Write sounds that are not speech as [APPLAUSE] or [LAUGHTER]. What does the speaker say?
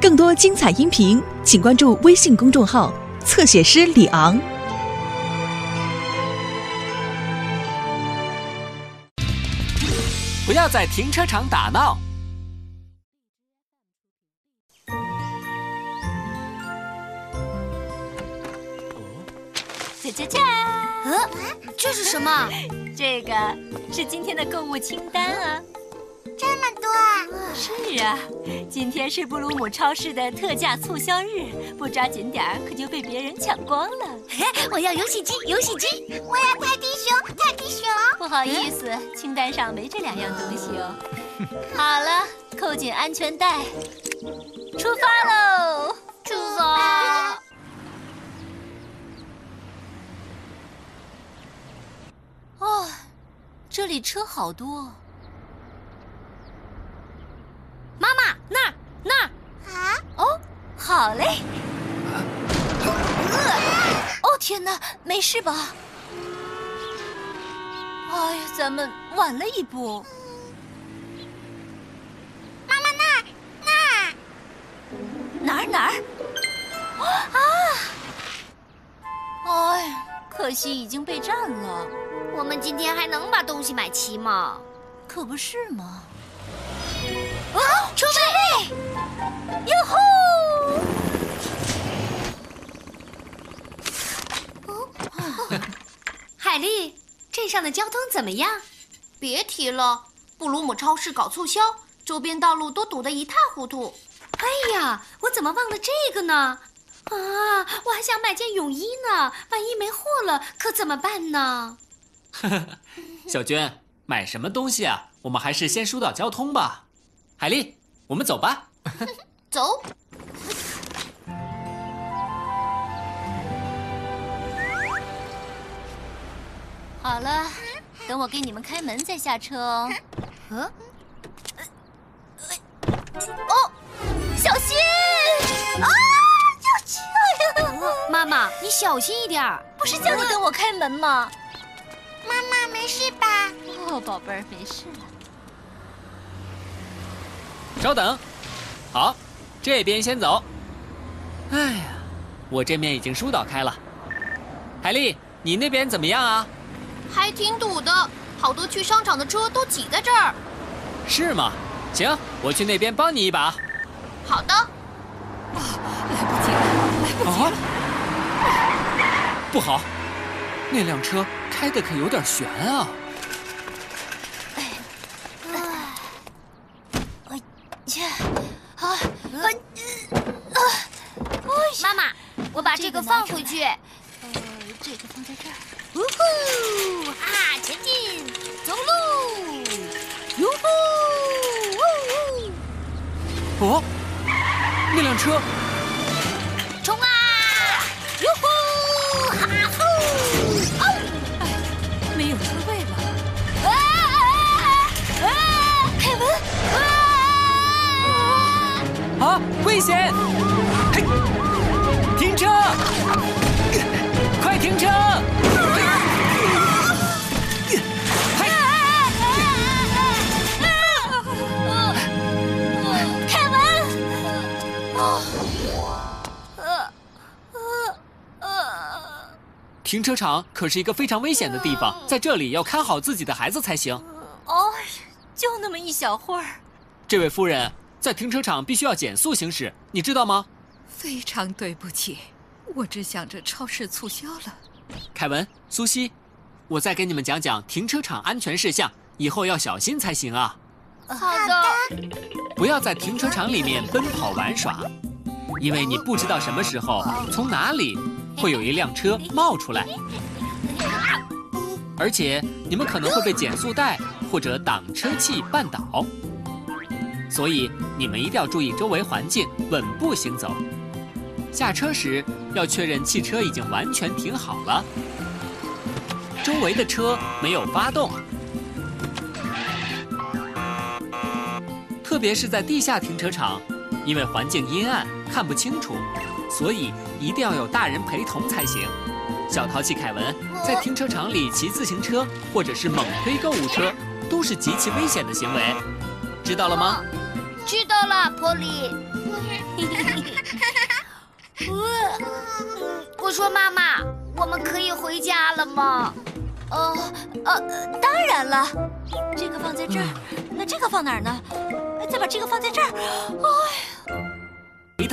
更多精彩音频，请关注微信公众号“侧写师李昂”。不要在停车场打闹。恰恰恰！呃，这是什么？这个是今天的购物清单啊。是啊，今天是布鲁姆超市的特价促销日，不抓紧点儿可就被别人抢光了。[LAUGHS] 我要游戏机，游戏机！我要泰迪熊，泰迪熊！不好意思，清单上没这两样东西哦。[LAUGHS] 好了，扣紧安全带，出发喽！出发！[LAUGHS] 哦，这里车好多。妈妈，那儿那儿啊！哦，好嘞。哦天哪，没事吧？哎呀，咱们晚了一步。妈妈，那儿那儿哪儿哪儿？啊！哎呀，可惜已经被占了。我们今天还能把东西买齐吗？可不是吗？镇上的交通怎么样？别提了，布鲁姆超市搞促销，周边道路都堵得一塌糊涂。哎呀，我怎么忘了这个呢？啊，我还想买件泳衣呢，万一没货了，可怎么办呢？呵呵，小娟，买什么东西啊？我们还是先疏导交通吧。海丽，我们走吧。[LAUGHS] 走。好了，等我给你们开门再下车哦。嗯。哦，小心！啊，要这样！妈妈，你小心一点不是叫你等我开门吗？妈妈，没事吧？哦，宝贝儿，没事了。稍等，好，这边先走。哎呀，我这面已经疏导开了。海丽，你那边怎么样啊？还挺堵的，好多去商场的车都挤在这儿。是吗？行，我去那边帮你一把。好的。啊，来不及了，来不及了！不好，那辆车开的可有点悬啊。妈妈，我把这个放回去。呃，这个放在这儿。哦，那辆车。冲啊！哟呼！哈吼！哦，哎，没有车位了。啊啊啊！凯文！啊！啊！危险！停车场可是一个非常危险的地方，在这里要看好自己的孩子才行。哦，就那么一小会儿。这位夫人，在停车场必须要减速行驶，你知道吗？非常对不起，我只想着超市促销了。凯文、苏西，我再给你们讲讲停车场安全事项，以后要小心才行啊。好的。不要在停车场里面奔跑玩耍，因为你不知道什么时候、从哪里会有一辆车冒出来，而且你们可能会被减速带或者挡车器绊倒，所以你们一定要注意周围环境，稳步行走。下车时要确认汽车已经完全停好了，周围的车没有发动。特别是在地下停车场，因为环境阴暗看不清楚所以一定要有大人陪同才行。小淘气凯文在停车场里骑自行车或者是猛推购物车都是极其危险的行为。知道了吗？知道了波利 [LAUGHS] 我说妈妈我们可以回家了吗？哦呃当然了。这个放在这儿那这个放哪儿呢？再把这个放在这儿。哎呀回头